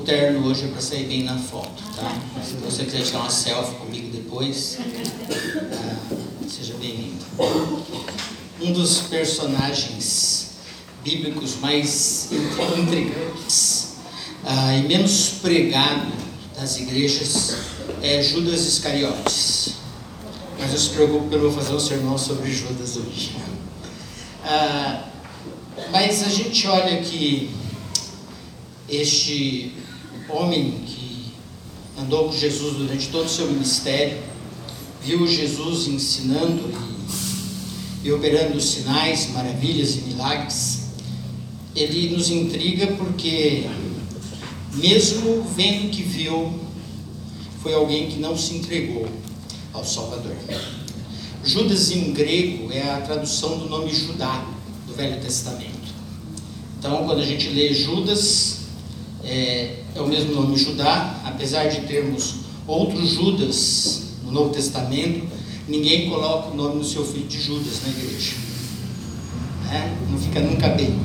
O terno hoje é para sair bem na foto, tá? Se você quiser tirar uma selfie comigo depois, ah, seja bem-vindo. Um dos personagens bíblicos mais intrigantes ah, e menos pregado das igrejas é Judas Iscariotes. Mas não se preocupe que eu vou fazer um sermão sobre Judas hoje. Ah, mas a gente olha que este homem que andou com Jesus durante todo o seu ministério, viu Jesus ensinando e, e operando sinais, maravilhas e milagres, ele nos intriga porque, mesmo vendo que viu, foi alguém que não se entregou ao Salvador. Judas em grego é a tradução do nome Judá do Velho Testamento. Então, quando a gente lê Judas, é, é o mesmo nome Judá, apesar de termos outros Judas no Novo Testamento, ninguém coloca o nome do seu filho de Judas na igreja. É? Não fica nunca bem.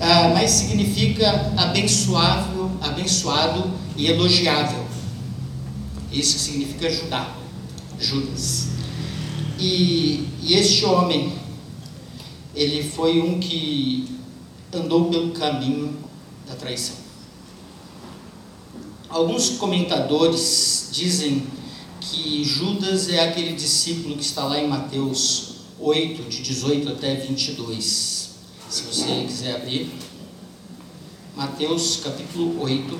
Ah, mas significa abençoável, abençoado e elogiável. Isso significa Judá, Judas. E, e este homem, ele foi um que andou pelo caminho da traição. Alguns comentadores dizem que Judas é aquele discípulo que está lá em Mateus 8, de 18 até 22. Se você quiser abrir. Mateus capítulo 8.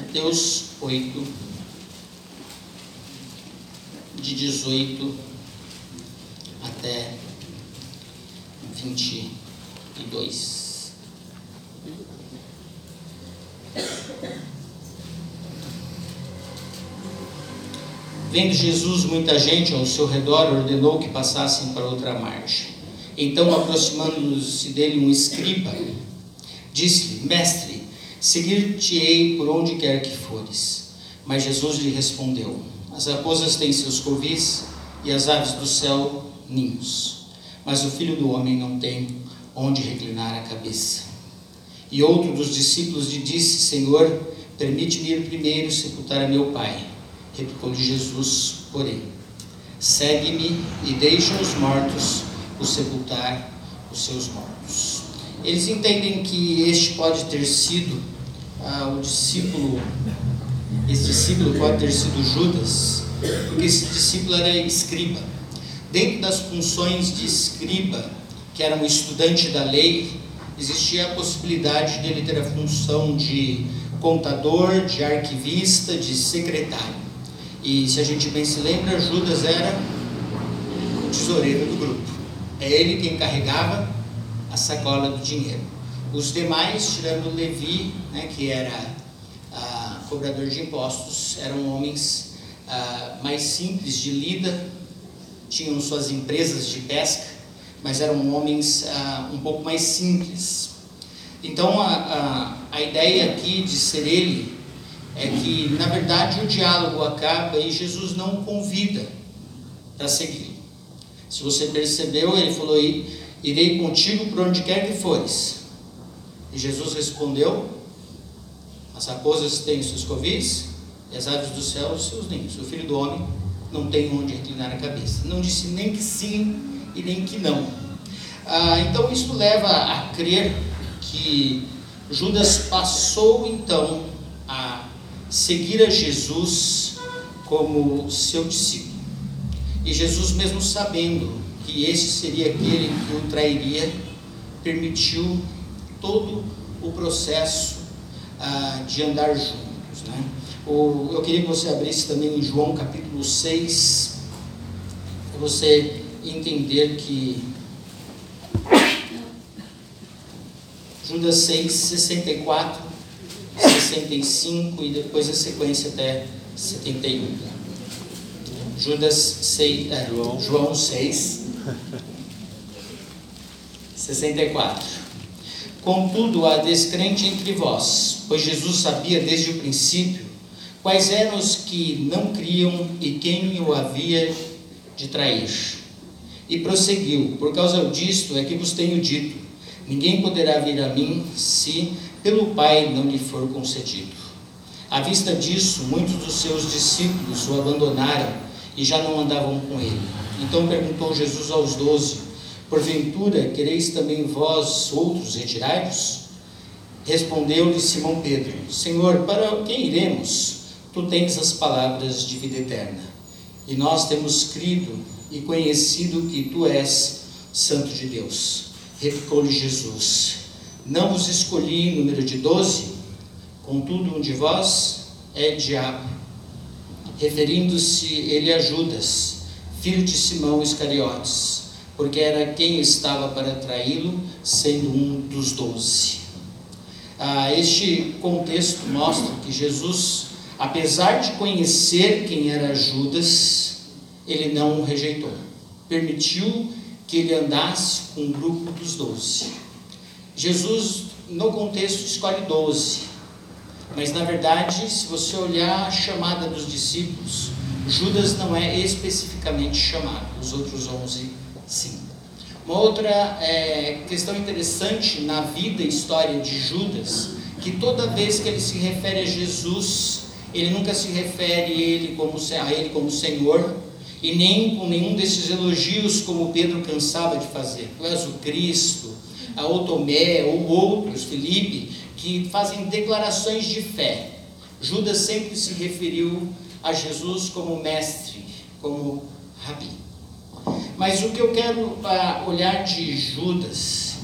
Mateus 8, de 18 até 22. Vendo Jesus muita gente ao seu redor, ordenou que passassem para outra margem. Então, aproximando-se dele um escriba, disse-lhe: Mestre, seguir-te-ei por onde quer que fores. Mas Jesus lhe respondeu: As raposas têm seus covis e as aves do céu ninhos mas o filho do homem não tem onde reclinar a cabeça. E outro dos discípulos lhe disse: Senhor, permite-me ir primeiro sepultar a meu pai. Replicou-lhe Jesus, porém, segue-me e deixa os mortos o sepultar os seus mortos. Eles entendem que este pode ter sido ah, o discípulo, esse discípulo pode ter sido Judas, porque esse discípulo era escriba. Dentro das funções de escriba, que era um estudante da lei, existia a possibilidade dele ter a função de contador, de arquivista, de secretário. E se a gente bem se lembra, Judas era o tesoureiro do grupo. É ele quem carregava a sacola do dinheiro. Os demais, tirando Levi, né, que era ah, cobrador de impostos, eram homens ah, mais simples de lida, tinham suas empresas de pesca, mas eram homens ah, um pouco mais simples. Então a, a, a ideia aqui de ser ele é que, na verdade, o diálogo acaba e Jesus não o convida para seguir. Se você percebeu, ele falou: Irei contigo por onde quer que fores. E Jesus respondeu: As raposas têm seus covis e as aves do céu os seus ninhos. O filho do homem não tem onde reclinar a cabeça. Não disse nem que sim e nem que não. Ah, então isso leva a crer que Judas passou então a seguir a Jesus como seu discípulo. E Jesus, mesmo sabendo que esse seria aquele que o trairia, permitiu todo o processo ah, de andar juntos. Né? eu queria que você abrisse também em João capítulo 6, para você entender que Judas 6, 64, 65 e depois a sequência até 71. Judas 6, é, João. João 6, 64. Contudo, há descrente entre vós, pois Jesus sabia desde o princípio Quais eram os que não criam e quem o havia de trair? E prosseguiu: Por causa disto é que vos tenho dito: ninguém poderá vir a mim se pelo Pai não lhe for concedido. À vista disso, muitos dos seus discípulos o abandonaram e já não andavam com ele. Então perguntou Jesus aos doze: Porventura quereis também vós outros retirai-vos? Respondeu-lhe Simão Pedro: Senhor, para quem iremos? Tu tens as palavras de vida eterna. E nós temos crido e conhecido que tu és Santo de Deus. Replicou-lhe Jesus: Não vos escolhi número de doze, contudo um de vós é diabo. Referindo-se ele a Judas, filho de Simão Iscariotes, porque era quem estava para traí-lo, sendo um dos doze. Ah, este contexto mostra que Jesus, apesar de conhecer quem era Judas, ele não o rejeitou. Permitiu que ele andasse com o grupo dos doze. Jesus, no contexto, escolhe doze. Mas na verdade, se você olhar a chamada dos discípulos, Judas não é especificamente chamado, os outros onze sim. Uma outra é, questão interessante na vida e história de Judas, que toda vez que ele se refere a Jesus, ele nunca se refere a ele como, a ele como Senhor, e nem com nenhum desses elogios como Pedro cansava de fazer. Tu és o Cristo, a Otomé ou outros, Felipe, que fazem declarações de fé. Judas sempre se referiu a Jesus como mestre, como rabi. Mas o que eu quero olhar de Judas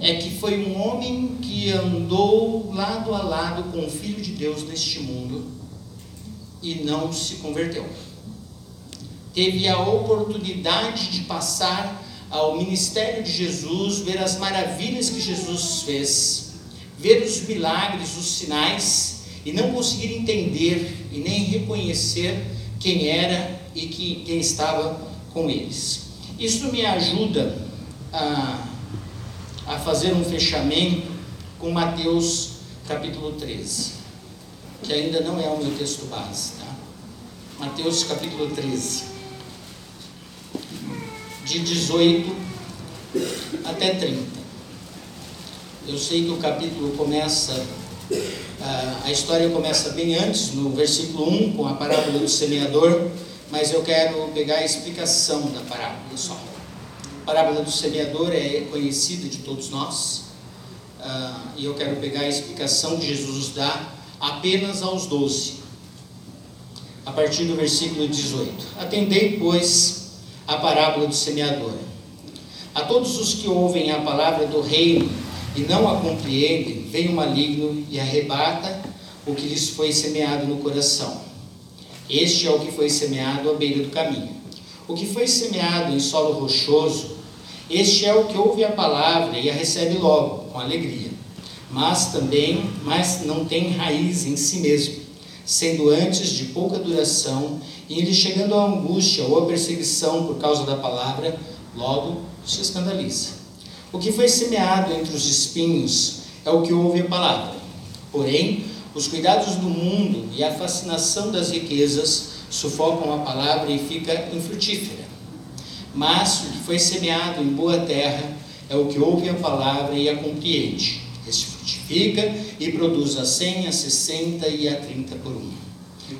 é que foi um homem que andou lado a lado com o Filho de Deus neste mundo e não se converteu teve a oportunidade de passar ao ministério de Jesus, ver as maravilhas que Jesus fez, ver os milagres, os sinais, e não conseguir entender e nem reconhecer quem era e que, quem estava com eles. Isso me ajuda a, a fazer um fechamento com Mateus capítulo 13, que ainda não é o meu texto base, tá? Mateus capítulo 13 de 18 até 30. Eu sei que o capítulo começa, a história começa bem antes, no versículo 1, com a parábola do semeador, mas eu quero pegar a explicação da parábola só. A parábola do semeador é conhecida de todos nós, e eu quero pegar a explicação que Jesus dá apenas aos doze, a partir do versículo 18. Atendei, pois, a parábola do semeador. A todos os que ouvem a palavra do reino e não a compreendem, vem o maligno e arrebata o que lhes foi semeado no coração. Este é o que foi semeado à beira do caminho. O que foi semeado em solo rochoso, este é o que ouve a palavra e a recebe logo, com alegria. Mas também, mas não tem raiz em si mesmo, sendo antes de pouca duração e ele chegando à angústia ou à perseguição por causa da palavra, logo se escandaliza. O que foi semeado entre os espinhos é o que ouve a palavra. Porém, os cuidados do mundo e a fascinação das riquezas sufocam a palavra e fica infrutífera. Mas o que foi semeado em boa terra é o que ouve a palavra e a compreende. Este frutifica e produz a cem, a sessenta e a trinta por um.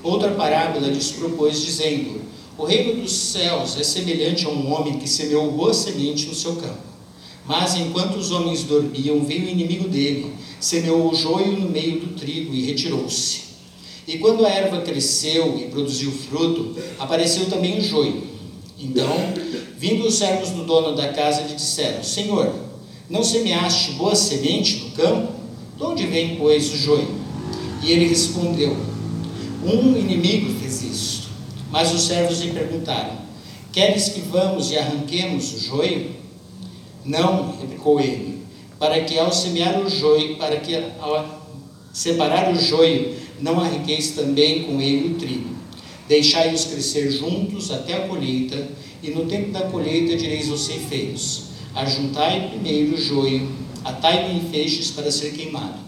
Outra parábola lhes propôs, dizendo: O reino dos céus é semelhante a um homem que semeou boa semente no seu campo. Mas enquanto os homens dormiam, veio o inimigo dele, semeou o joio no meio do trigo e retirou-se. E quando a erva cresceu e produziu fruto, apareceu também o joio. Então, vindo os servos do dono da casa, lhe disseram: Senhor, não semeaste boa semente no campo? De onde vem, pois, o joio? E ele respondeu: um inimigo fez isto. Mas os servos lhe perguntaram: Queres que vamos e arranquemos o joio? Não, replicou ele, para que ao semear o joio, para que ao separar o joio, não arranqueis também com ele o trigo. Deixai-os crescer juntos até a colheita, e no tempo da colheita direis aos ceifeiros: Ajuntai primeiro o joio, atai-o em feixes para ser queimado,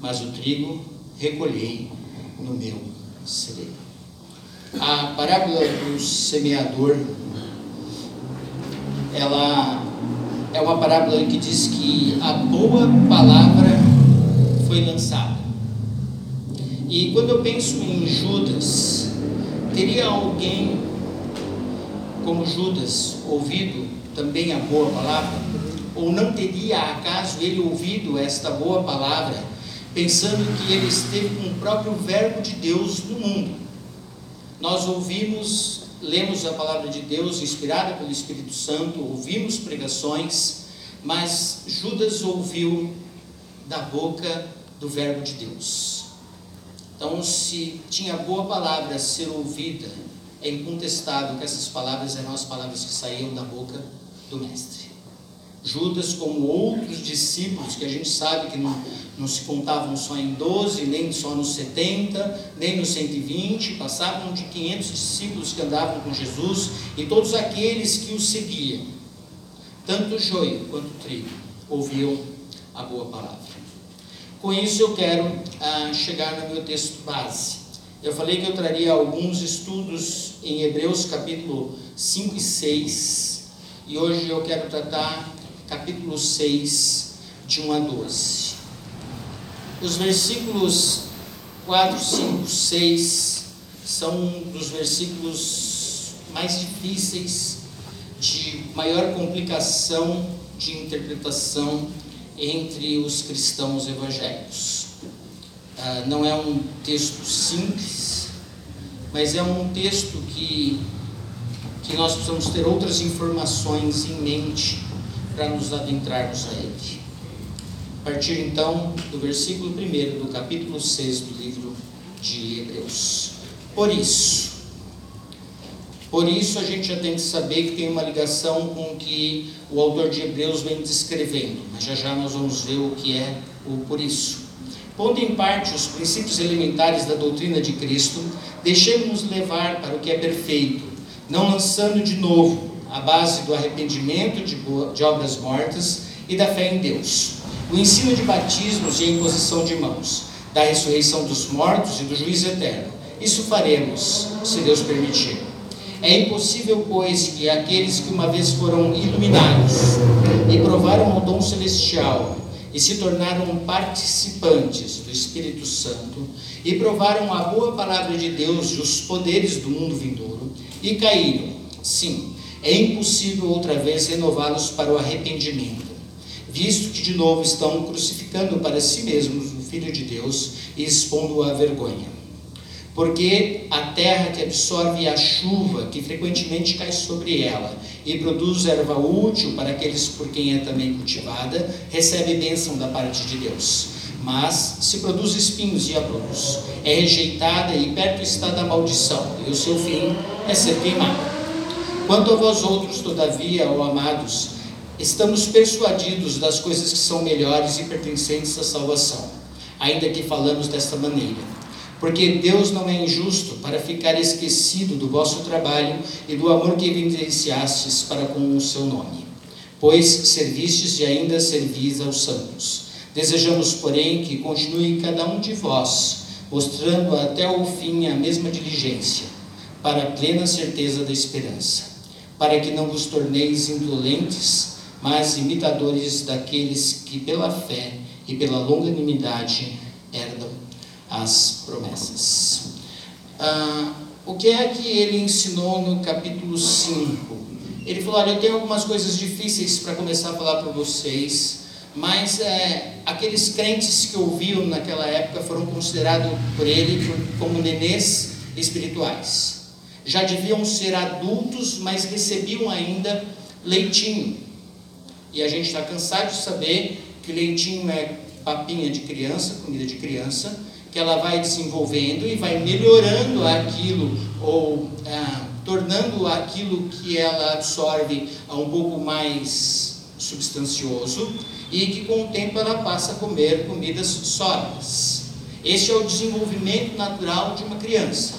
mas o trigo recolhei no meu a parábola do semeador ela é uma parábola que diz que a boa palavra foi lançada. E quando eu penso em Judas, teria alguém como Judas ouvido também a boa palavra? Ou não teria acaso ele ouvido esta boa palavra, pensando que ele esteve com o próprio Verbo de Deus no mundo? Nós ouvimos, lemos a palavra de Deus inspirada pelo Espírito Santo, ouvimos pregações, mas Judas ouviu da boca do Verbo de Deus. Então, se tinha boa palavra a ser ouvida, é incontestável que essas palavras eram as palavras que saíam da boca do Mestre. Judas, como outros discípulos, que a gente sabe que não, não se contavam só em 12, nem só nos 70, nem nos 120, passavam de 500 discípulos que andavam com Jesus e todos aqueles que o seguiam, tanto o joio quanto o trigo, ouviam a boa palavra. Com isso, eu quero ah, chegar no meu texto base. Eu falei que eu traria alguns estudos em Hebreus capítulo 5 e 6, e hoje eu quero tratar capítulo 6, de 1 a 12. Os versículos 4, 5, 6 são dos versículos mais difíceis, de maior complicação de interpretação entre os cristãos evangélicos. Ah, não é um texto simples, mas é um texto que, que nós precisamos ter outras informações em mente para nos adentrarmos a ele. A partir então do versículo 1 do capítulo 6 do livro de Hebreus. Por isso, por isso a gente já tem que saber que tem uma ligação com o que o autor de Hebreus vem descrevendo, mas já já nós vamos ver o que é o por isso. Pondo em parte os princípios elementares da doutrina de Cristo, deixemos-nos levar para o que é perfeito, não lançando de novo a base do arrependimento de, de obras mortas e da fé em Deus, o ensino de batismos e a imposição de mãos, da ressurreição dos mortos e do juízo eterno. Isso faremos, se Deus permitir. É impossível, pois, que aqueles que uma vez foram iluminados e provaram o dom celestial e se tornaram participantes do Espírito Santo e provaram a boa palavra de Deus e os poderes do mundo vindouro e caíram, sim, é impossível outra vez renová-los para o arrependimento, visto que de novo estão crucificando para si mesmos o Filho de Deus e expondo-o à vergonha porque a terra que absorve a chuva que frequentemente cai sobre ela e produz erva útil para aqueles por quem é também cultivada, recebe bênção da parte de Deus. Mas se produz espinhos e abrolhos, é rejeitada e perto está da maldição, e o seu fim é ser queimado. Quanto a vós outros, todavia, ó amados, estamos persuadidos das coisas que são melhores e pertencentes à salvação, ainda que falamos desta maneira porque Deus não é injusto para ficar esquecido do vosso trabalho e do amor que evidenciastes para com o seu nome. Pois servistes e ainda servis aos santos. Desejamos, porém, que continue cada um de vós, mostrando até o fim a mesma diligência, para a plena certeza da esperança, para que não vos torneis indolentes, mas imitadores daqueles que pela fé e pela longanimidade herdam as promessas. Ah, o que é que ele ensinou no capítulo 5? Ele falou: Olha, eu tenho algumas coisas difíceis para começar a falar para vocês, mas é, aqueles crentes que ouviam naquela época foram considerados por ele como nenês espirituais. Já deviam ser adultos, mas recebiam ainda leitinho. E a gente está cansado de saber que leitinho é papinha de criança, comida de criança, que ela vai desenvolvendo e vai melhorando aquilo ou ah, tornando aquilo que ela absorve um pouco mais substancioso e que com o tempo ela passa a comer comidas sólidas. Esse é o desenvolvimento natural de uma criança.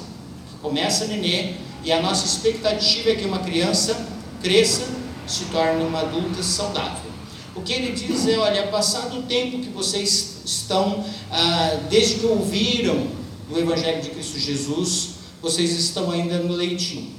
Começa nenê e a nossa expectativa é que uma criança cresça, se torne uma adulta saudável. O que ele diz é: olha, passado o tempo que vocês estão, ah, desde que ouviram o Evangelho de Cristo Jesus, vocês estão ainda no leitinho.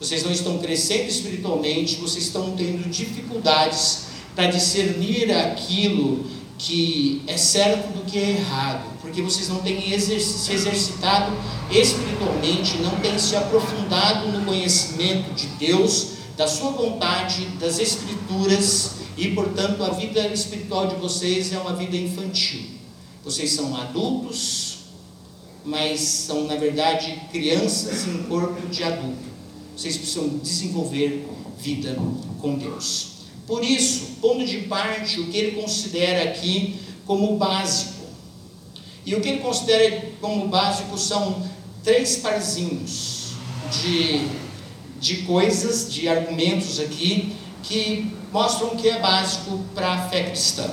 vocês não estão crescendo espiritualmente, vocês estão tendo dificuldades para discernir aquilo que é certo do que é errado, porque vocês não têm se exercitado espiritualmente, não têm se aprofundado no conhecimento de Deus, da sua vontade, das Escrituras, e portanto a vida espiritual de vocês é uma vida infantil. Vocês são adultos, mas são na verdade crianças em corpo de adulto. Vocês precisam desenvolver vida com Deus. Por isso, pondo de parte o que ele considera aqui como básico. E o que ele considera como básico são três parzinhos de, de coisas, de argumentos aqui, que mostram o que é básico para a fé cristã.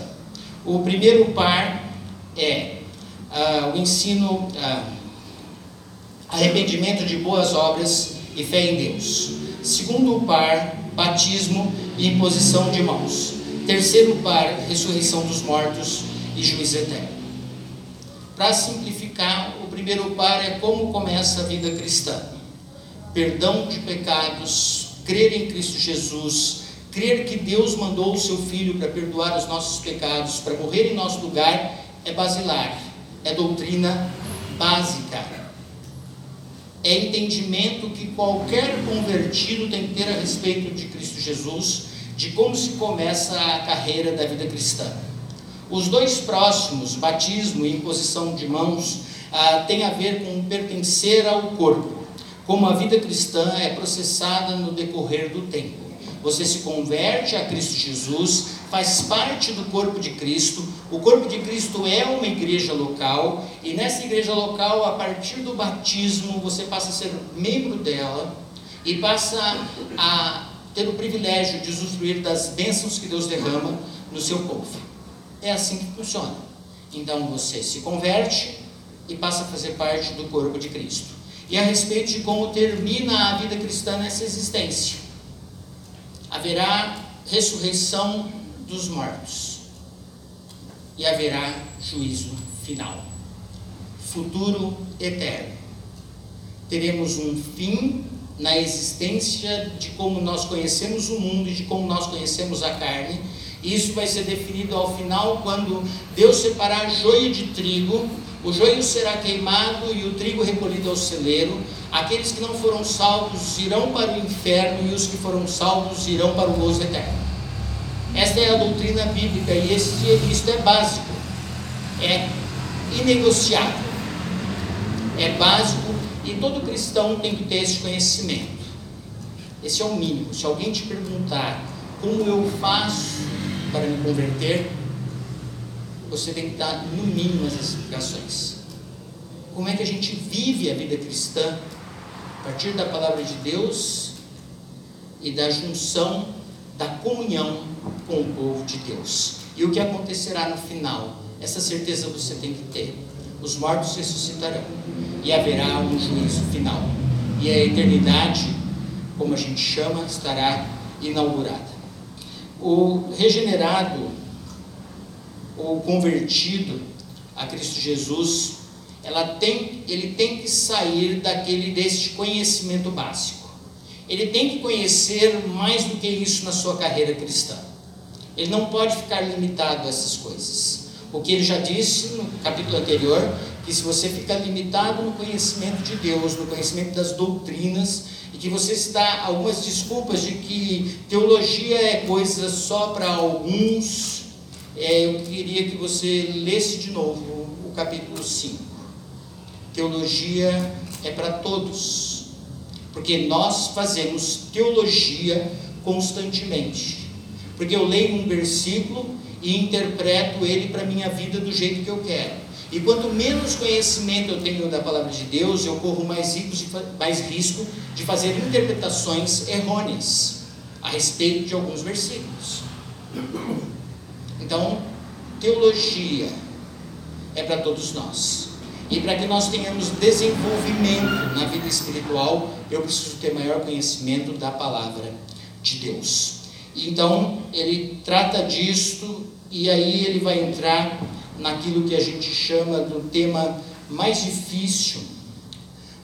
O primeiro par é uh, o ensino, uh, arrependimento de boas obras e fé em Deus. Segundo par, batismo e imposição de mãos. Terceiro par, ressurreição dos mortos e juízo eterno. Para simplificar, o primeiro par é como começa a vida cristã: perdão de pecados, crer em Cristo Jesus, crer que Deus mandou o seu Filho para perdoar os nossos pecados, para morrer em nosso lugar, é basilar, é doutrina básica é entendimento que qualquer convertido tem que ter a respeito de Cristo Jesus, de como se começa a carreira da vida cristã. Os dois próximos, batismo e imposição de mãos, ah, têm a ver com pertencer ao corpo, como a vida cristã é processada no decorrer do tempo. Você se converte a Cristo Jesus, faz parte do corpo de Cristo. O corpo de Cristo é uma igreja local, e nessa igreja local, a partir do batismo, você passa a ser membro dela e passa a ter o privilégio de usufruir das bênçãos que Deus derrama no seu povo. É assim que funciona. Então você se converte e passa a fazer parte do corpo de Cristo. E a respeito de como termina a vida cristã nessa existência haverá ressurreição dos mortos e haverá juízo final. Futuro eterno. Teremos um fim na existência de como nós conhecemos o mundo e de como nós conhecemos a carne. Isso vai ser definido ao final quando Deus separar joio de trigo, o joio será queimado e o trigo recolhido ao celeiro Aqueles que não foram salvos irão para o inferno e os que foram salvos irão para o gozo eterno. Esta é a doutrina bíblica e esse, isto é básico, é inegociável, é básico e todo cristão tem que ter esse conhecimento. Esse é o mínimo. Se alguém te perguntar como eu faço para me converter, você tem que dar no mínimo as explicações. Como é que a gente vive a vida cristã a partir da palavra de Deus e da junção da comunhão com o povo de Deus. E o que acontecerá no final? Essa certeza você tem que ter. Os mortos ressuscitarão e haverá um juízo final. E a eternidade, como a gente chama, estará inaugurada. O regenerado ou convertido a Cristo Jesus ela tem, ele tem que sair daquele deste conhecimento básico. Ele tem que conhecer mais do que isso na sua carreira cristã. Ele não pode ficar limitado a essas coisas. O que ele já disse no capítulo anterior, que se você fica limitado no conhecimento de Deus, no conhecimento das doutrinas, e que você se dá algumas desculpas de que teologia é coisa só para alguns, é, eu queria que você lesse de novo o capítulo 5. Teologia é para todos, porque nós fazemos teologia constantemente. Porque eu leio um versículo e interpreto ele para a minha vida do jeito que eu quero. E quanto menos conhecimento eu tenho da palavra de Deus, eu corro mais, mais risco de fazer interpretações errôneas a respeito de alguns versículos. Então, teologia é para todos nós. E para que nós tenhamos desenvolvimento na vida espiritual, eu preciso ter maior conhecimento da palavra de Deus. Então, ele trata disto e aí ele vai entrar naquilo que a gente chama do tema mais difícil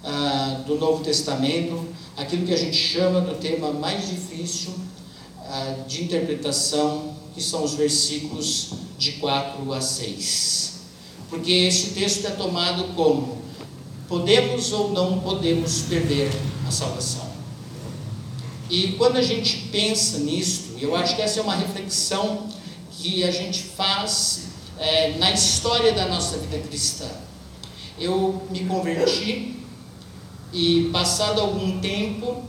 ah, do Novo Testamento, aquilo que a gente chama do tema mais difícil uh, de interpretação, que são os versículos de 4 a 6. Porque esse texto é tomado como podemos ou não podemos perder a salvação. E quando a gente pensa nisto, eu acho que essa é uma reflexão que a gente faz é, na história da nossa vida cristã. Eu me converti e, passado algum tempo,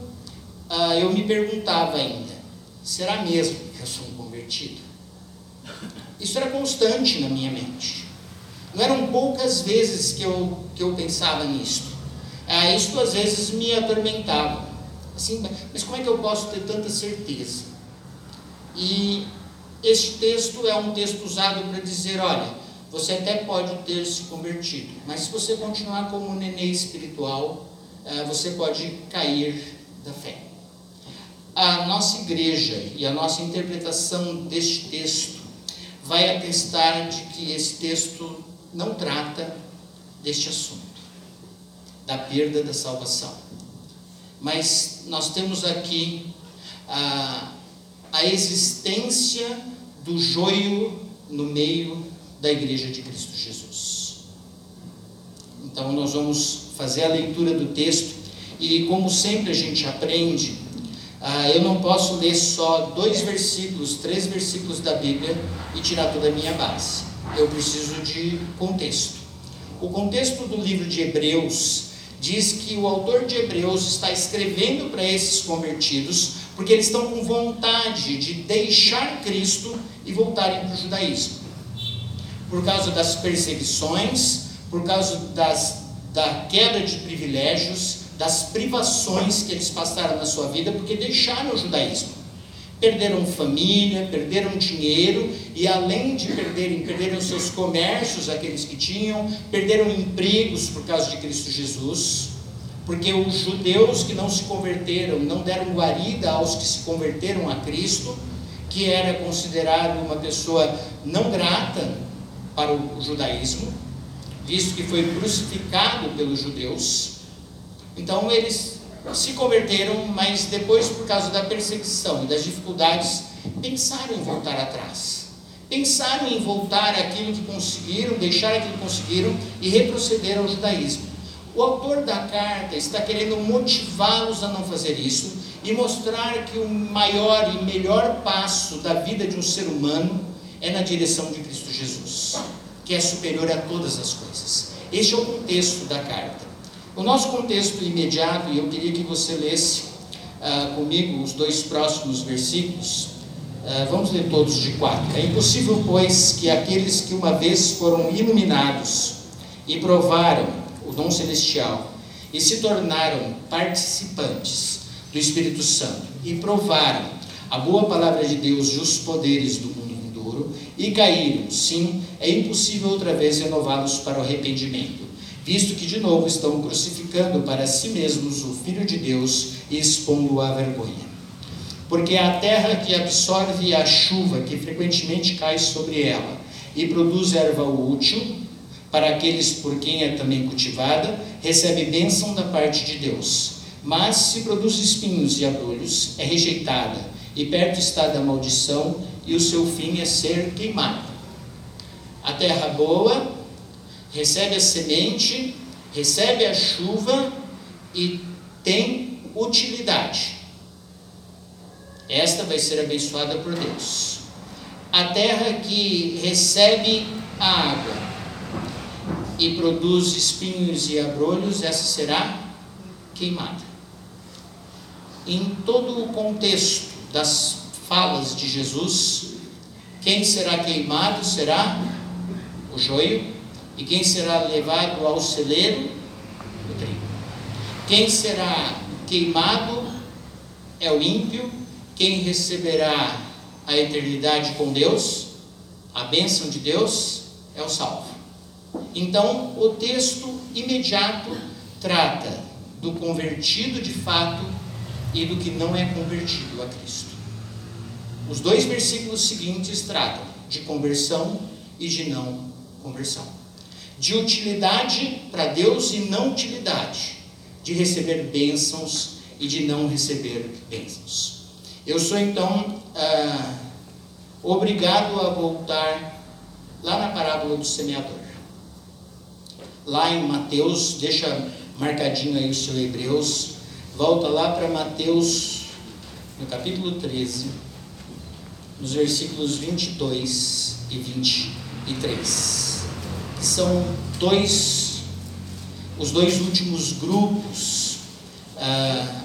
ah, eu me perguntava ainda: será mesmo que eu sou um convertido? Isso era constante na minha mente. Não eram poucas vezes que eu, que eu pensava nisto. Ah, isto às vezes me atormentava. Assim, mas como é que eu posso ter tanta certeza? E este texto é um texto usado para dizer: olha, você até pode ter se convertido, mas se você continuar como um nenê espiritual, eh, você pode cair da fé. A nossa igreja e a nossa interpretação deste texto vai atestar de que esse texto não trata deste assunto, da perda da salvação. Mas nós temos aqui a a existência do joio no meio da igreja de Cristo Jesus. Então nós vamos fazer a leitura do texto e como sempre a gente aprende, ah, eu não posso ler só dois versículos, três versículos da Bíblia e tirar toda a minha base. Eu preciso de contexto. O contexto do livro de Hebreus diz que o autor de Hebreus está escrevendo para esses convertidos porque eles estão com vontade de deixar Cristo e voltarem para o judaísmo. Por causa das perseguições, por causa das, da quebra de privilégios, das privações que eles passaram na sua vida, porque deixaram o judaísmo. Perderam família, perderam dinheiro e além de perderem, perderam seus comércios, aqueles que tinham, perderam empregos por causa de Cristo Jesus porque os judeus que não se converteram, não deram guarida aos que se converteram a Cristo, que era considerado uma pessoa não grata para o judaísmo, visto que foi crucificado pelos judeus. Então eles se converteram, mas depois, por causa da perseguição e das dificuldades, pensaram em voltar atrás. Pensaram em voltar aquilo que conseguiram, deixar aquilo que conseguiram e retroceder ao judaísmo. O autor da carta está querendo motivá-los a não fazer isso e mostrar que o maior e melhor passo da vida de um ser humano é na direção de Cristo Jesus, que é superior a todas as coisas. Este é o contexto da carta. O nosso contexto imediato, e eu queria que você lesse uh, comigo os dois próximos versículos, uh, vamos ler todos de quatro. É impossível, pois, que aqueles que uma vez foram iluminados e provaram o dom celestial, e se tornaram participantes do Espírito Santo e provaram a boa palavra de Deus e os poderes do mundo vindouro e caíram, sim, é impossível outra vez renová-los para o arrependimento, visto que de novo estão crucificando para si mesmos o Filho de Deus e expondo-o à vergonha. Porque a terra que absorve a chuva que frequentemente cai sobre ela e produz erva útil, para aqueles por quem é também cultivada, recebe bênção da parte de Deus. Mas se produz espinhos e abrolhos, é rejeitada, e perto está da maldição, e o seu fim é ser queimado. A terra boa recebe a semente, recebe a chuva e tem utilidade. Esta vai ser abençoada por Deus. A terra que recebe a água e produz espinhos e abrolhos, essa será queimada. Em todo o contexto das falas de Jesus, quem será queimado será o joio, e quem será levado ao celeiro? O trigo. Quem será queimado é o ímpio, quem receberá a eternidade com Deus, a bênção de Deus, é o salvo. Então, o texto imediato trata do convertido de fato e do que não é convertido a Cristo. Os dois versículos seguintes tratam de conversão e de não conversão, de utilidade para Deus e não utilidade, de receber bênçãos e de não receber bênçãos. Eu sou então ah, obrigado a voltar lá na parábola do semeador. Lá em Mateus, deixa marcadinho aí o seu Hebreus, volta lá para Mateus, no capítulo 13, nos versículos 22 e 23, que são dois, os dois últimos grupos ah,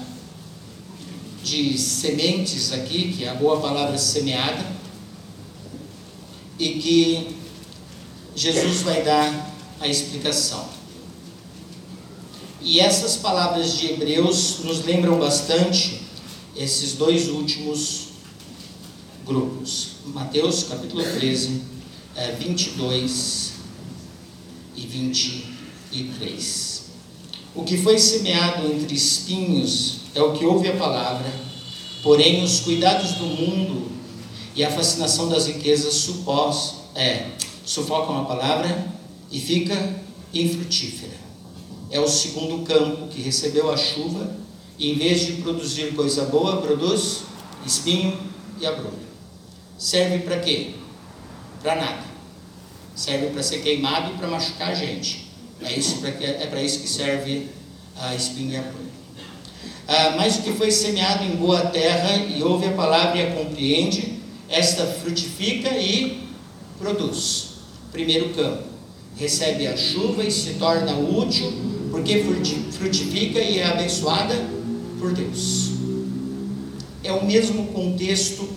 de sementes aqui, que é a boa palavra semeada, e que Jesus vai dar a explicação. E essas palavras de Hebreus nos lembram bastante esses dois últimos grupos. Mateus capítulo 13, 22 e 23. O que foi semeado entre espinhos é o que ouve a palavra, porém os cuidados do mundo e a fascinação das riquezas supos, é, sufocam a palavra e fica infrutífera é o segundo campo que recebeu a chuva e, em vez de produzir coisa boa, produz espinho e abrolho. Serve para quê? Para nada. Serve para ser queimado e para machucar a gente. É, isso pra que, é para isso que serve a e abrolho. Ah, mas o que foi semeado em boa terra e ouve a palavra e a compreende, esta frutifica e produz. Primeiro campo. Recebe a chuva e se torna útil porque frutifica e é abençoada por Deus. É o mesmo contexto,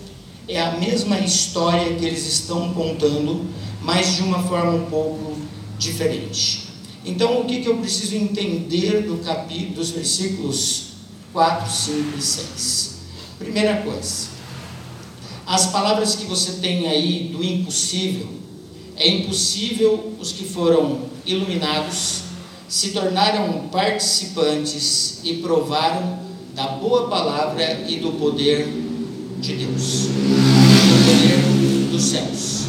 é a mesma história que eles estão contando, mas de uma forma um pouco diferente. Então, o que, que eu preciso entender do capítulo, dos versículos 4, 5 e 6? Primeira coisa, as palavras que você tem aí do impossível, é impossível os que foram iluminados se tornaram participantes e provaram da boa palavra e do poder de Deus, do poder dos céus.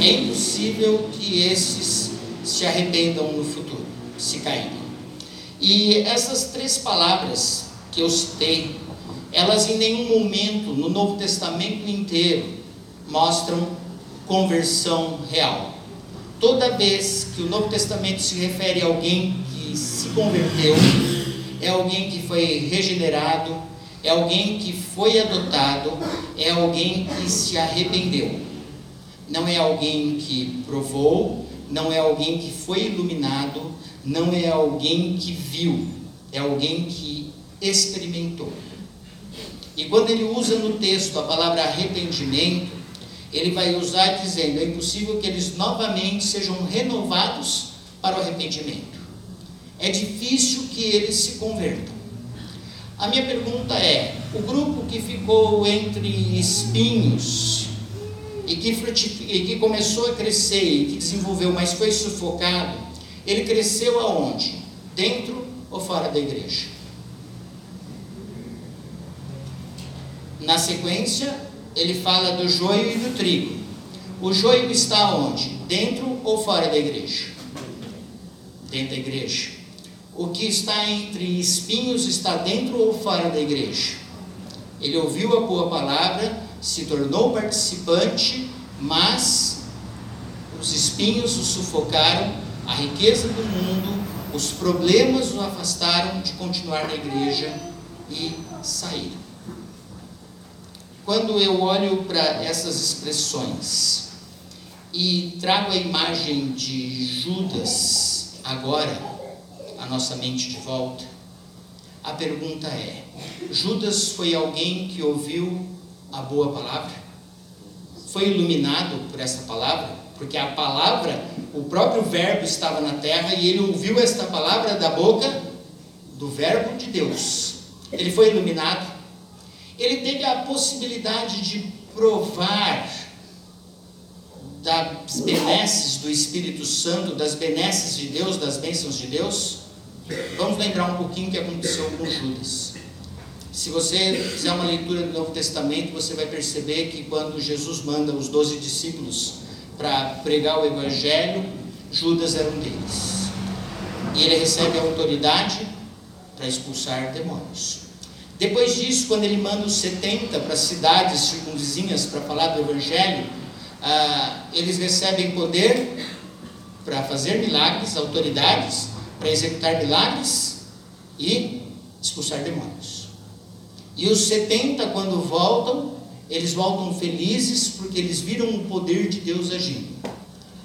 É impossível que esses se arrependam no futuro, se caírem. E essas três palavras que eu citei, elas em nenhum momento no Novo Testamento inteiro mostram conversão real. Toda vez que o Novo Testamento se refere a alguém que se converteu, é alguém que foi regenerado, é alguém que foi adotado, é alguém que se arrependeu. Não é alguém que provou, não é alguém que foi iluminado, não é alguém que viu, é alguém que experimentou. E quando ele usa no texto a palavra arrependimento, ele vai usar dizendo: é impossível que eles novamente sejam renovados para o arrependimento. É difícil que eles se convertam. A minha pergunta é: o grupo que ficou entre espinhos e que, e que começou a crescer e que desenvolveu, mas foi sufocado, ele cresceu aonde? Dentro ou fora da igreja? Na sequência, ele fala do joio e do trigo. O joio está onde? Dentro ou fora da igreja? Dentro da igreja. O que está entre espinhos está dentro ou fora da igreja? Ele ouviu a boa palavra, se tornou participante, mas os espinhos o sufocaram, a riqueza do mundo, os problemas o afastaram de continuar na igreja e saíram. Quando eu olho para essas expressões e trago a imagem de Judas agora, a nossa mente de volta, a pergunta é: Judas foi alguém que ouviu a boa palavra? Foi iluminado por essa palavra? Porque a palavra, o próprio Verbo estava na terra e ele ouviu esta palavra da boca do Verbo de Deus. Ele foi iluminado ele teve a possibilidade de provar das benesses do Espírito Santo, das benesses de Deus, das bênçãos de Deus. Vamos lembrar um pouquinho o que aconteceu com Judas. Se você fizer uma leitura do Novo Testamento, você vai perceber que quando Jesus manda os doze discípulos para pregar o Evangelho, Judas era um deles. E ele recebe a autoridade para expulsar demônios. Depois disso, quando ele manda os 70 para cidades circunvizinhas para falar do Evangelho, ah, eles recebem poder para fazer milagres, autoridades para executar milagres e expulsar demônios. E os 70, quando voltam, eles voltam felizes porque eles viram o poder de Deus agindo.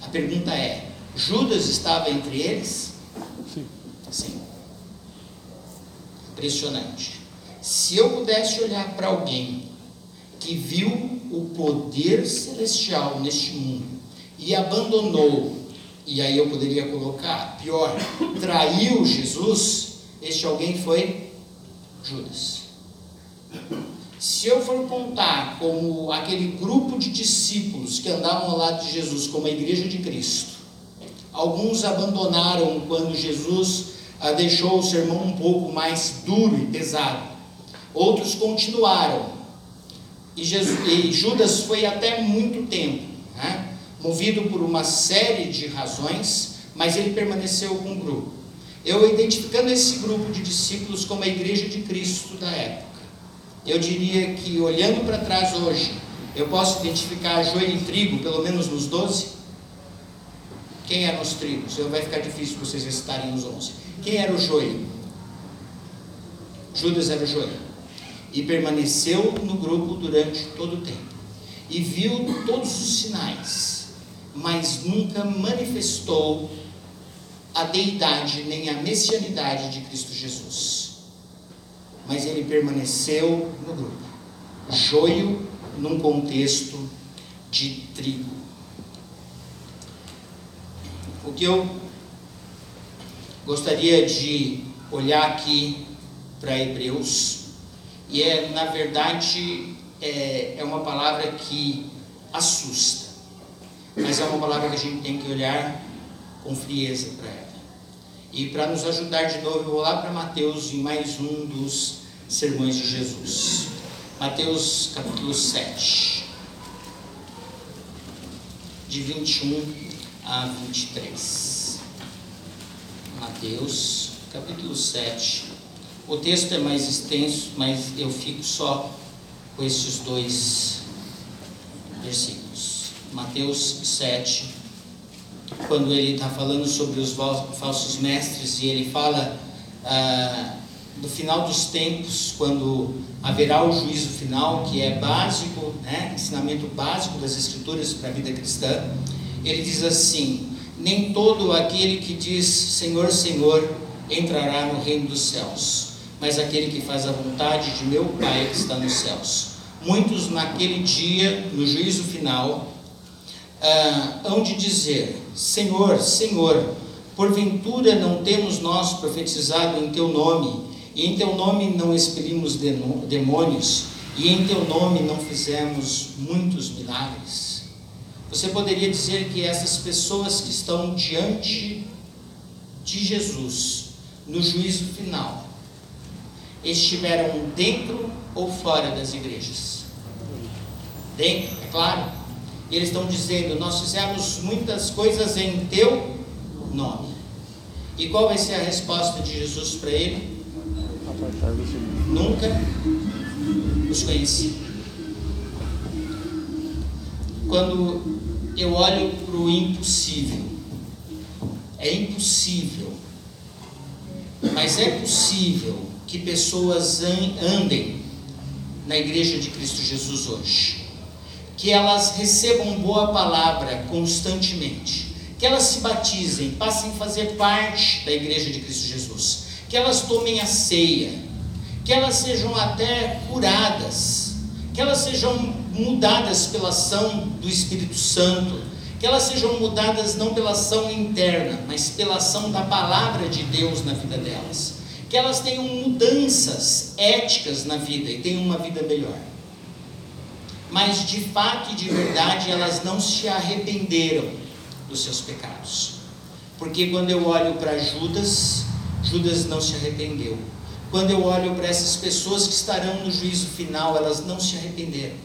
A pergunta é: Judas estava entre eles? Sim. Sim. Impressionante. Se eu pudesse olhar para alguém que viu o poder celestial neste mundo e abandonou, e aí eu poderia colocar, pior, traiu Jesus, este alguém foi Judas. Se eu for contar como aquele grupo de discípulos que andavam ao lado de Jesus, como a igreja de Cristo, alguns abandonaram quando Jesus ah, deixou o sermão um pouco mais duro e pesado, outros continuaram, e, Jesus, e Judas foi até muito tempo, né? movido por uma série de razões, mas ele permaneceu com o grupo. Eu identificando esse grupo de discípulos como a igreja de Cristo da época, eu diria que olhando para trás hoje, eu posso identificar joio e trigo, pelo menos nos 12. Quem eram os trigos? Vai ficar difícil vocês recitarem os 11. Quem era o joio? Judas era o joio. E permaneceu no grupo durante todo o tempo. E viu todos os sinais, mas nunca manifestou a deidade nem a messianidade de Cristo Jesus mas ele permaneceu no grupo. Joio num contexto de trigo. O que eu gostaria de olhar aqui para Hebreus, e é, na verdade, é, é uma palavra que assusta, mas é uma palavra que a gente tem que olhar com frieza para ela. E para nos ajudar de novo, eu vou lá para Mateus em mais um dos sermões de Jesus. Mateus capítulo 7, de 21 a 23. Mateus capítulo 7. O texto é mais extenso, mas eu fico só com esses dois versículos. Mateus 7, quando ele está falando sobre os falsos mestres, e ele fala. Ah, no final dos tempos, quando haverá o juízo final, que é básico, né, ensinamento básico das Escrituras para a vida cristã, ele diz assim: Nem todo aquele que diz Senhor, Senhor entrará no reino dos céus, mas aquele que faz a vontade de meu Pai que está nos céus. Muitos naquele dia, no juízo final, ah, hão de dizer: Senhor, Senhor, porventura não temos nós profetizado em teu nome? e em teu nome não expelimos demônios, e em teu nome não fizemos muitos milagres. Você poderia dizer que essas pessoas que estão diante de Jesus no juízo final estiveram dentro ou fora das igrejas? Dentro, é claro. Eles estão dizendo: Nós fizemos muitas coisas em teu nome. E qual vai ser a resposta de Jesus para ele? Nunca os conheci. Quando eu olho para o impossível, é impossível, mas é possível que pessoas andem na igreja de Cristo Jesus hoje, que elas recebam boa palavra constantemente, que elas se batizem, passem a fazer parte da igreja de Cristo Jesus que elas tomem a ceia, que elas sejam até curadas, que elas sejam mudadas pela ação do Espírito Santo, que elas sejam mudadas não pela ação interna, mas pela ação da palavra de Deus na vida delas, que elas tenham mudanças éticas na vida e tenham uma vida melhor. Mas de fato e de verdade elas não se arrependeram dos seus pecados. Porque quando eu olho para Judas, Judas não se arrependeu. Quando eu olho para essas pessoas que estarão no juízo final, elas não se arrependeram.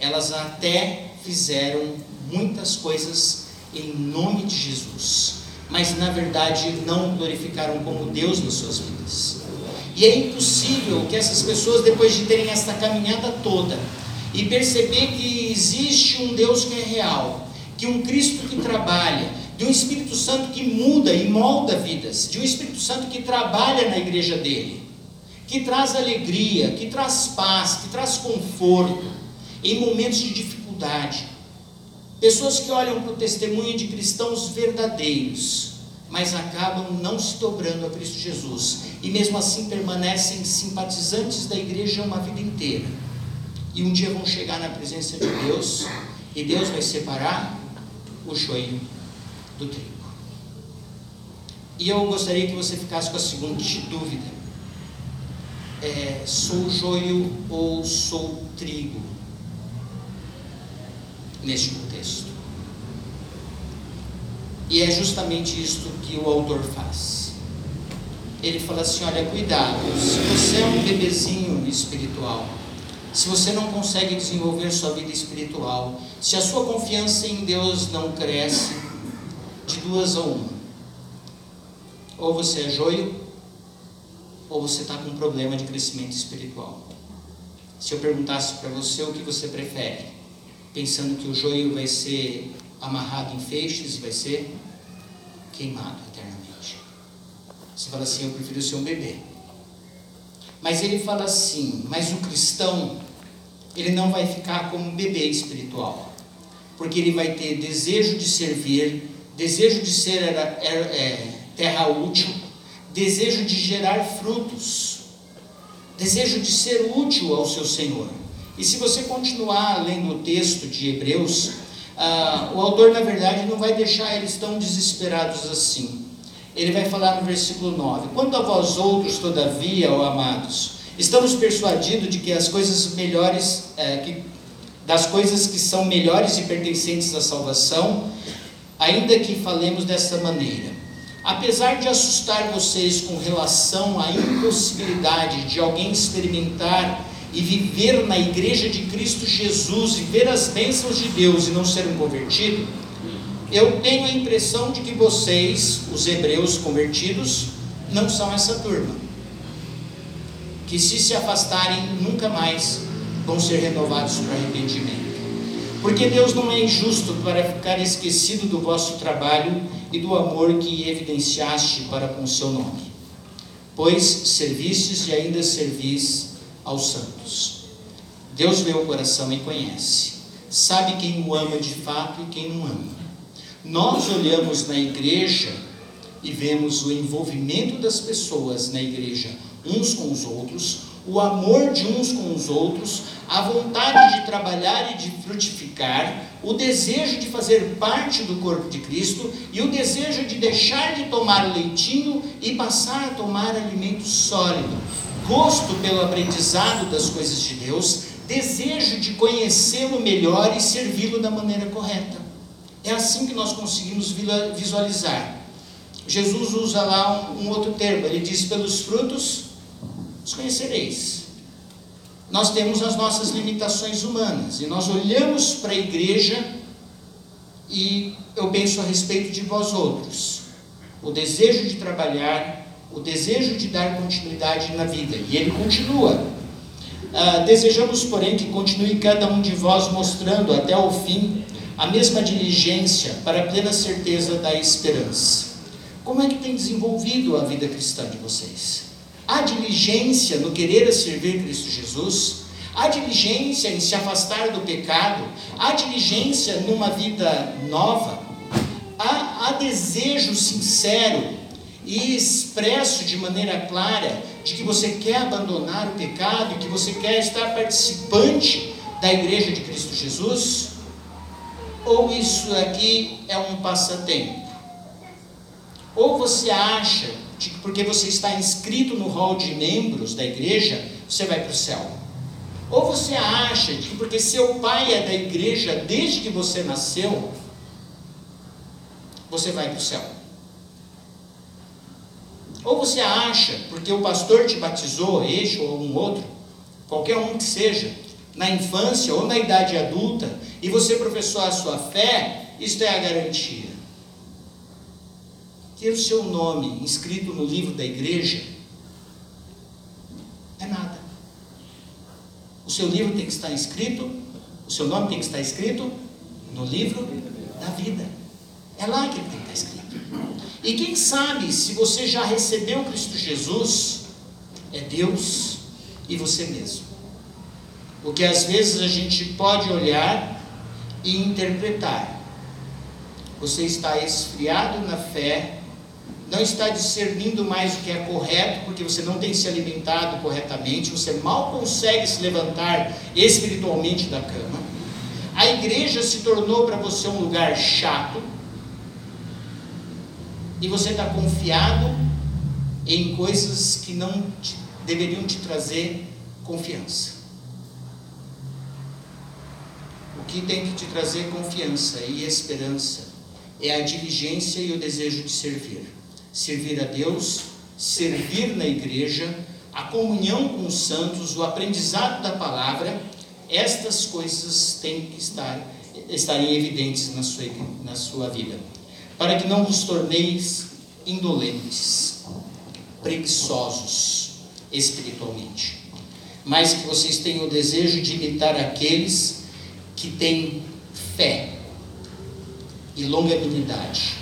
Elas até fizeram muitas coisas em nome de Jesus, mas na verdade não glorificaram como Deus nas suas vidas. E é impossível que essas pessoas, depois de terem esta caminhada toda e perceber que existe um Deus que é real, que um Cristo que trabalha, de um Espírito Santo que muda e molda vidas, de um Espírito Santo que trabalha na igreja dele, que traz alegria, que traz paz, que traz conforto em momentos de dificuldade. Pessoas que olham para o testemunho de cristãos verdadeiros, mas acabam não se dobrando a Cristo Jesus e mesmo assim permanecem simpatizantes da igreja uma vida inteira. E um dia vão chegar na presença de Deus e Deus vai separar o joio do trigo. E eu gostaria que você ficasse com a seguinte dúvida: é, sou joio ou sou trigo? Neste contexto. E é justamente isto que o autor faz. Ele fala assim: olha, cuidado, se você é um bebezinho espiritual, se você não consegue desenvolver sua vida espiritual, se a sua confiança em Deus não cresce, de duas a uma. Ou você é joio, ou você está com um problema de crescimento espiritual. Se eu perguntasse para você o que você prefere, pensando que o joio vai ser amarrado em feixes e vai ser queimado eternamente. Você fala assim, eu prefiro ser um bebê. Mas ele fala assim, mas o cristão, ele não vai ficar como um bebê espiritual, porque ele vai ter desejo de servir, desejo de ser é, é, terra útil, desejo de gerar frutos, desejo de ser útil ao seu Senhor. E se você continuar lendo o texto de Hebreus, ah, o autor, na verdade, não vai deixar eles tão desesperados assim. Ele vai falar no versículo 9: Quanto a vós outros, todavia, ó amados, estamos persuadidos de que as coisas melhores, é, que, das coisas que são melhores e pertencentes à salvação, ainda que falemos dessa maneira. Apesar de assustar vocês com relação à impossibilidade de alguém experimentar e viver na igreja de Cristo Jesus e ver as bênçãos de Deus e não ser um convertido, eu tenho a impressão de que vocês, os hebreus convertidos, não são essa turma. Que se se afastarem, nunca mais vão ser renovados para arrependimento. Porque Deus não é injusto para ficar esquecido do vosso trabalho e do amor que evidenciaste para com o seu nome. Pois servistes e ainda servis aos santos. Deus vê o coração e conhece. Sabe quem o ama de fato e quem não ama. Nós olhamos na igreja e vemos o envolvimento das pessoas na igreja uns com os outros, o amor de uns com os outros, a vontade de trabalhar e de frutificar, o desejo de fazer parte do corpo de Cristo e o desejo de deixar de tomar leitinho e passar a tomar alimento sólido, gosto pelo aprendizado das coisas de Deus, desejo de conhecê-lo melhor e servi-lo da maneira correta. É assim que nós conseguimos visualizar. Jesus usa lá um, um outro termo, ele diz: pelos frutos os conhecereis. Nós temos as nossas limitações humanas e nós olhamos para a igreja e eu penso a respeito de vós outros. O desejo de trabalhar, o desejo de dar continuidade na vida. E ele continua. Ah, desejamos, porém, que continue cada um de vós mostrando até o fim a mesma diligência para a plena certeza da esperança. Como é que tem desenvolvido a vida cristã de vocês? Há diligência no querer servir Cristo Jesus? Há diligência em se afastar do pecado? Há diligência numa vida nova? Há, há desejo sincero e expresso de maneira clara de que você quer abandonar o pecado que você quer estar participante da igreja de Cristo Jesus? Ou isso aqui é um passatempo? Ou você acha que porque você está inscrito no hall de membros da igreja, você vai para o céu? Ou você acha que porque seu pai é da igreja desde que você nasceu, você vai para o céu? Ou você acha, porque o pastor te batizou, este ou um outro, qualquer um que seja, na infância ou na idade adulta, e você professou a sua fé, isto é a garantia. ter o seu nome inscrito no livro da igreja é nada. O seu livro tem que estar escrito, o seu nome tem que estar escrito no livro da vida. É lá que ele tem que estar escrito. E quem sabe se você já recebeu Cristo Jesus, é Deus e você mesmo. Porque às vezes a gente pode olhar e interpretar. Você está esfriado na fé, não está discernindo mais o que é correto, porque você não tem se alimentado corretamente, você mal consegue se levantar espiritualmente da cama. A igreja se tornou para você um lugar chato, e você está confiado em coisas que não te, deveriam te trazer confiança. O que tem que te trazer confiança e esperança é a diligência e o desejo de servir. Servir a Deus, servir na igreja, a comunhão com os santos, o aprendizado da palavra, estas coisas têm que estar estarem evidentes na sua, na sua vida para que não vos torneis indolentes, preguiçosos espiritualmente, mas que vocês tenham o desejo de imitar aqueles que têm fé e longanimidade,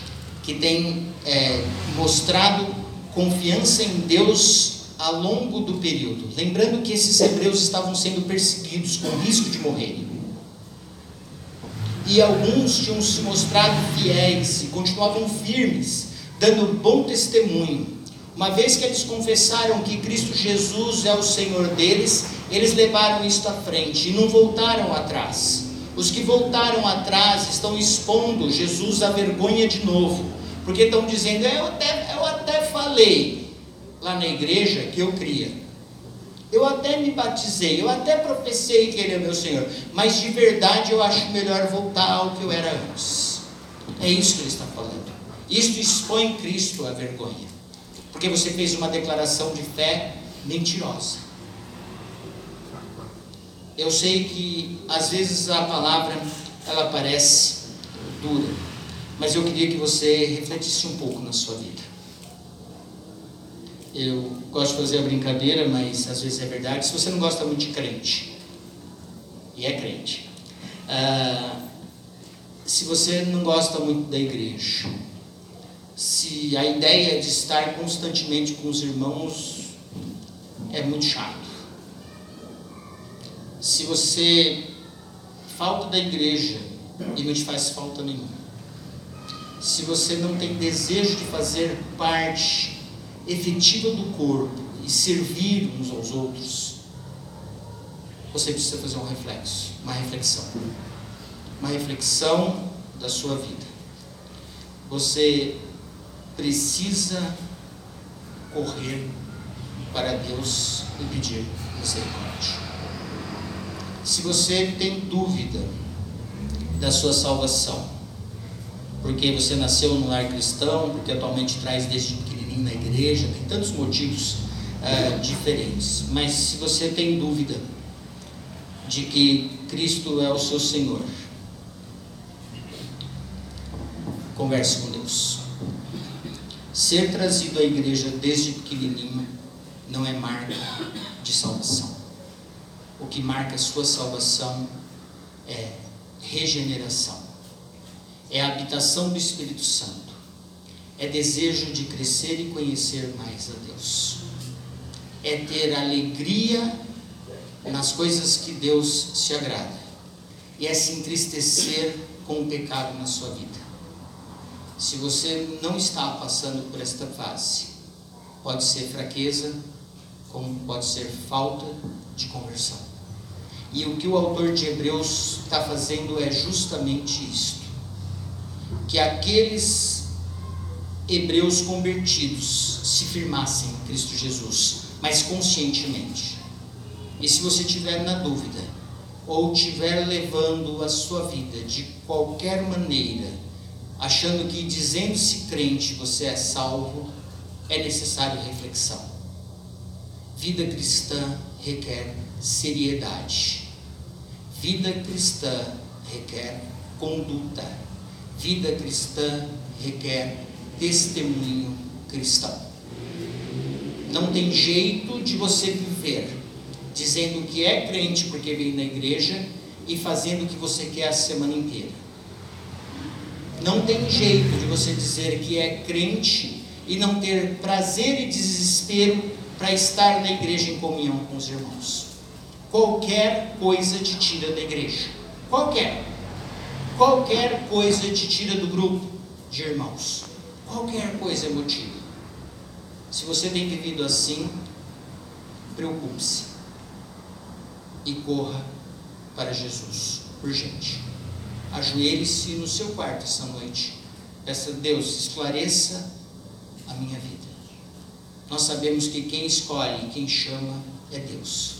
que têm é, mostrado confiança em Deus ao longo do período. Lembrando que esses hebreus estavam sendo perseguidos com risco de morrerem e alguns tinham se mostrado fiéis e continuavam firmes, dando bom testemunho. Uma vez que eles confessaram que Cristo Jesus é o Senhor deles, eles levaram isto à frente e não voltaram atrás. Os que voltaram atrás estão expondo Jesus à vergonha de novo, porque estão dizendo: eu até, eu até falei lá na igreja que eu cria, eu até me batizei, eu até professei que Ele é meu Senhor, mas de verdade eu acho melhor voltar ao que eu era antes. É isso que Ele está falando. Isto expõe Cristo à vergonha, porque você fez uma declaração de fé mentirosa. Eu sei que às vezes a palavra ela parece dura, mas eu queria que você refletisse um pouco na sua vida. Eu gosto de fazer a brincadeira, mas às vezes é verdade. Se você não gosta muito de crente, e é crente, ah, se você não gosta muito da igreja, se a ideia de estar constantemente com os irmãos é muito chato, se você falta da igreja e não te faz falta nenhuma, se você não tem desejo de fazer parte efetiva do corpo e servir uns aos outros, você precisa fazer um reflexo, uma reflexão. Uma reflexão da sua vida. Você precisa correr para Deus e pedir misericórdia. Se você tem dúvida da sua salvação, porque você nasceu no lar cristão, porque atualmente traz desde na igreja, tem tantos motivos uh, diferentes. Mas se você tem dúvida de que Cristo é o seu Senhor, converse com Deus. Ser trazido à igreja desde pequenininho não é marca de salvação. O que marca a sua salvação é regeneração, é a habitação do Espírito Santo é desejo de crescer e conhecer mais a Deus. É ter alegria nas coisas que Deus se agrada. E é se entristecer com o pecado na sua vida. Se você não está passando por esta fase, pode ser fraqueza, como pode ser falta de conversão. E o que o autor de Hebreus está fazendo é justamente isto: que aqueles hebreus convertidos se firmassem em Cristo Jesus, mas conscientemente. E se você tiver na dúvida, ou tiver levando a sua vida de qualquer maneira, achando que dizendo-se crente você é salvo, é necessário reflexão. Vida cristã requer seriedade. Vida cristã requer conduta. Vida cristã requer testemunho cristão. Não tem jeito de você viver dizendo que é crente porque vem na igreja e fazendo o que você quer a semana inteira. Não tem jeito de você dizer que é crente e não ter prazer e desespero para estar na igreja em comunhão com os irmãos. Qualquer coisa te tira da igreja. Qualquer. Qualquer coisa te tira do grupo de irmãos. Qualquer coisa é motivo. Se você tem vivido assim, preocupe-se e corra para Jesus, urgente. Ajoelhe-se no seu quarto essa noite. Peça a Deus, esclareça a minha vida. Nós sabemos que quem escolhe, quem chama é Deus.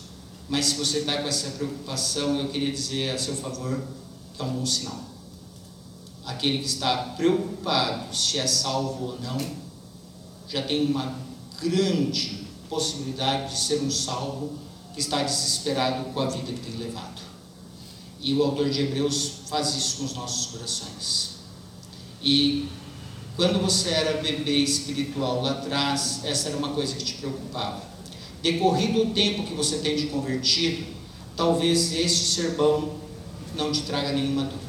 Mas se você está com essa preocupação, eu queria dizer a seu favor que é um bom sinal. Aquele que está preocupado se é salvo ou não, já tem uma grande possibilidade de ser um salvo que está desesperado com a vida que tem levado. E o autor de Hebreus faz isso com os nossos corações. E quando você era bebê espiritual lá atrás, essa era uma coisa que te preocupava. Decorrido o tempo que você tem de convertido, talvez este sermão não te traga nenhuma dúvida.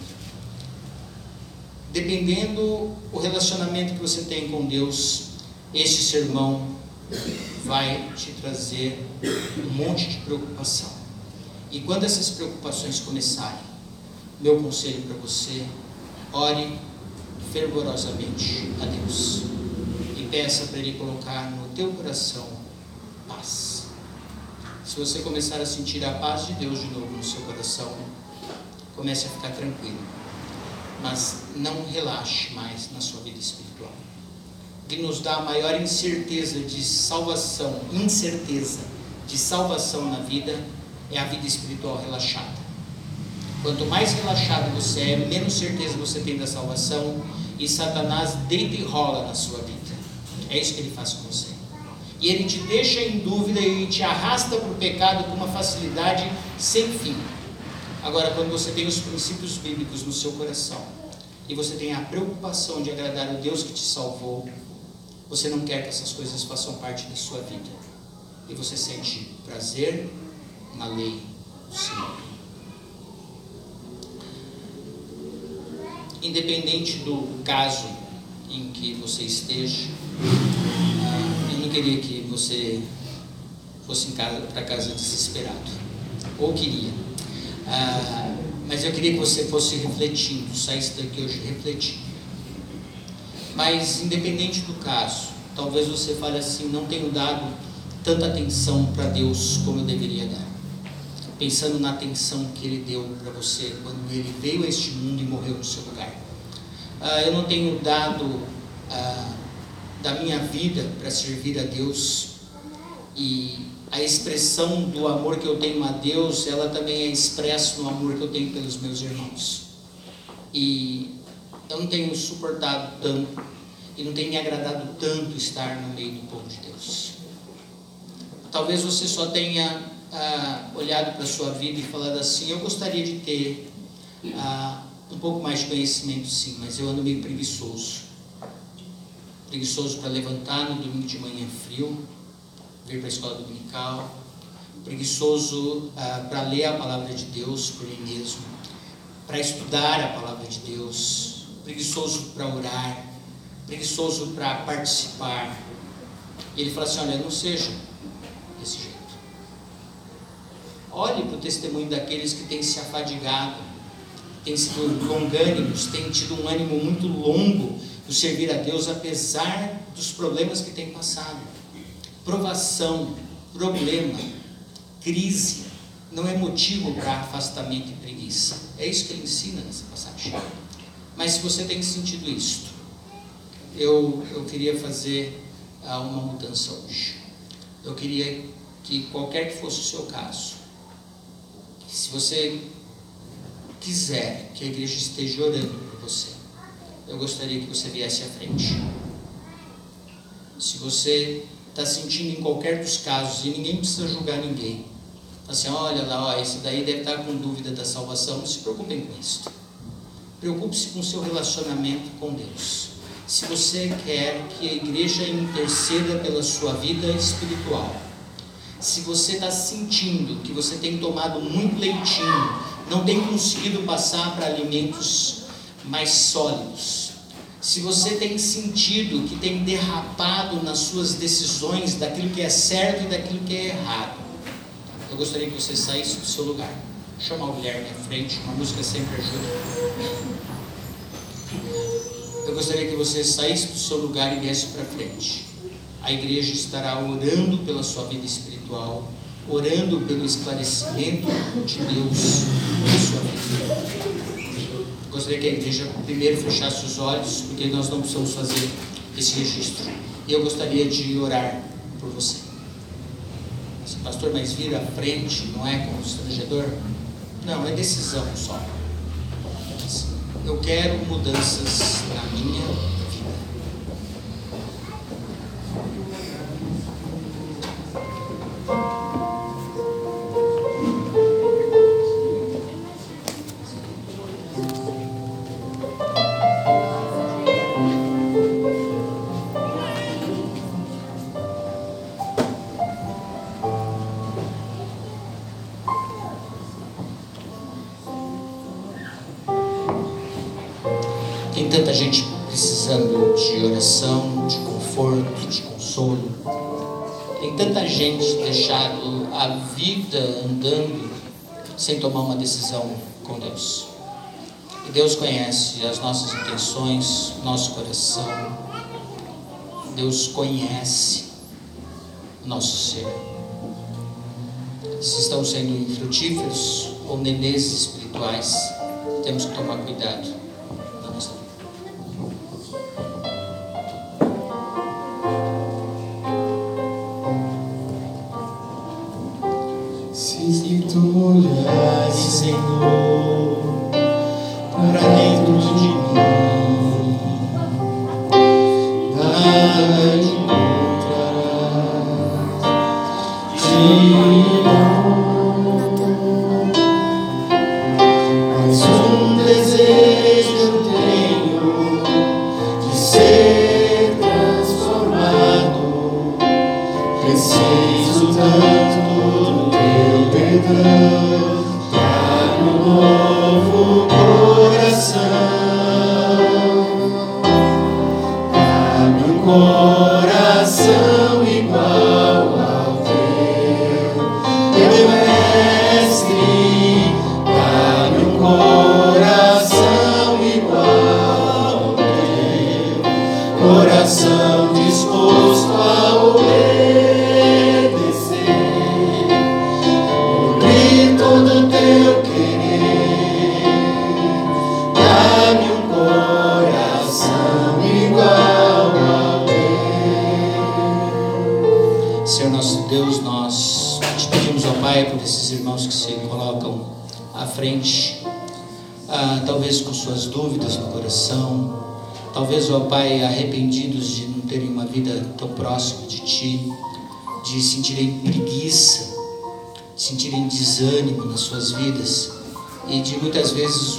Dependendo o relacionamento que você tem com Deus, este sermão vai te trazer um monte de preocupação. E quando essas preocupações começarem, meu conselho para você, ore fervorosamente a Deus e peça para Ele colocar no teu coração paz. Se você começar a sentir a paz de Deus de novo no seu coração, comece a ficar tranquilo. Mas não relaxe mais na sua vida espiritual. O que nos dá a maior incerteza de salvação, incerteza de salvação na vida, é a vida espiritual relaxada. Quanto mais relaxado você é, menos certeza você tem da salvação e Satanás deita e rola na sua vida. É isso que ele faz com você. E ele te deixa em dúvida e te arrasta para o pecado com uma facilidade sem fim. Agora, quando você tem os princípios bíblicos no seu coração e você tem a preocupação de agradar o Deus que te salvou, você não quer que essas coisas façam parte da sua vida. E você sente prazer na lei do Senhor. Independente do caso em que você esteja, queria que você fosse para casa desesperado. Ou queria. Ah, mas eu queria que você fosse refletindo, saísse daqui hoje refletindo. Mas independente do caso, talvez você fale assim, não tenho dado tanta atenção para Deus como eu deveria dar. Pensando na atenção que Ele deu para você quando Ele veio a este mundo e morreu no seu lugar. Ah, eu não tenho dado ah, da minha vida para servir a Deus e a expressão do amor que eu tenho a Deus, ela também é expressa no amor que eu tenho pelos meus irmãos. E eu não tenho suportado tanto e não tem me agradado tanto estar no meio do povo de Deus. Talvez você só tenha ah, olhado para a sua vida e falado assim: eu gostaria de ter ah, um pouco mais de conhecimento, sim, mas eu ando meio preguiçoso. Preguiçoso para levantar no domingo de manhã frio, vir para a escola dominical, preguiçoso ah, para ler a palavra de Deus por mim mesmo, para estudar a palavra de Deus, preguiçoso para orar, preguiçoso para participar. E ele fala assim: olha, não seja desse jeito. Olhe para o testemunho daqueles que têm se afadigado, têm sido longânimos, têm tido um ânimo muito longo do servir a Deus, apesar dos problemas que têm passado. Provação, problema, crise, não é motivo para afastamento e preguiça. É isso que ele ensina nessa passagem. Mas se você tem sentido isto, eu, eu queria fazer uh, uma mudança hoje. Eu queria que qualquer que fosse o seu caso, se você quiser que a igreja esteja orando por você, eu gostaria que você viesse à frente. Se você está sentindo em qualquer dos casos, e ninguém precisa julgar ninguém, assim, olha lá, ó, esse daí deve estar com dúvida da salvação, não se preocupem com isso. Preocupe-se com o seu relacionamento com Deus. se você quer que a igreja interceda pela sua vida espiritual, se você está sentindo que você tem tomado muito leitinho, não tem conseguido passar para alimentos mais sólidos, se você tem sentido que tem derrapado nas suas decisões daquilo que é certo e daquilo que é errado, eu gostaria que você saísse do seu lugar. Chamar o Guilherme à frente, uma música sempre ajuda. Eu gostaria que você saísse do seu lugar e viesse para frente. A igreja estará orando pela sua vida espiritual, orando pelo esclarecimento de Deus na sua vida. Gostaria que a igreja primeiro fechasse os olhos, porque nós não precisamos fazer esse registro. E eu gostaria de orar por você. Se pastor, mas vir à frente não é constrangedor? Não, é decisão só. Eu quero mudanças na minha sem tomar uma decisão com Deus. E Deus conhece as nossas intenções, nosso coração. Deus conhece o nosso ser. Se estão sendo infrutíferos ou nenês espirituais, temos que tomar cuidado dentro de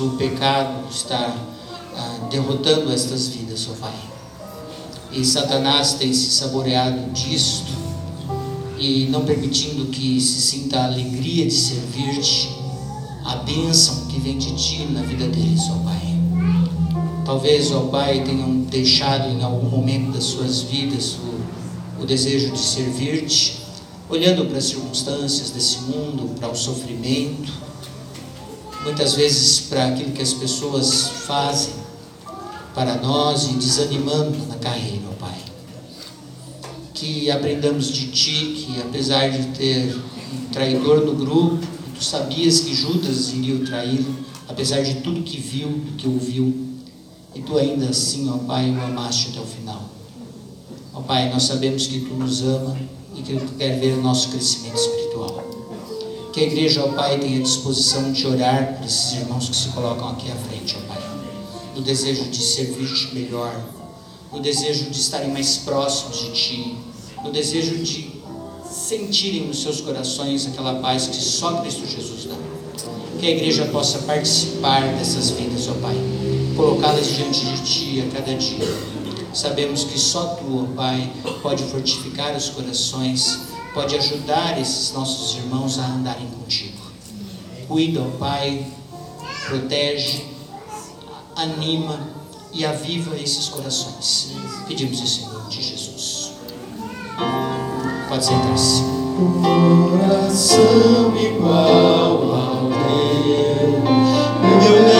o pecado estar ah, derrotando estas vidas, ó Pai. E Satanás tem se saboreado disto e não permitindo que se sinta a alegria de servir-te, a bênção que vem de ti na vida deles, ó Pai. Talvez, ó Pai, tenham deixado em algum momento das suas vidas o, o desejo de servir-te, olhando para as circunstâncias desse mundo, para o sofrimento, muitas vezes para aquilo que as pessoas fazem para nós e desanimando na carreira, ó Pai que aprendamos de ti que apesar de ter um traidor no grupo, tu sabias que Judas iria o traí-lo, apesar de tudo que viu, que ouviu, e tu ainda assim, ó Pai, o amaste até o final. Ó Pai, nós sabemos que tu nos ama e que tu quer ver o nosso crescimento espiritual. Que a igreja, ó Pai, tenha disposição de orar por esses irmãos que se colocam aqui à frente, ó Pai. No desejo de servir-te melhor, no desejo de estarem mais próximos de Ti, no desejo de sentirem nos seus corações aquela paz que só Cristo Jesus dá. Que a igreja possa participar dessas vidas, ó Pai, colocá-las diante de Ti a cada dia. Sabemos que só Tu, ó Pai, pode fortificar os corações pode ajudar esses nossos irmãos a andarem contigo. Cuida, ó Pai, protege, anima e aviva esses corações. Pedimos isso em nome de Jesus. Pode sentar-se. Coração igual ao teu, meu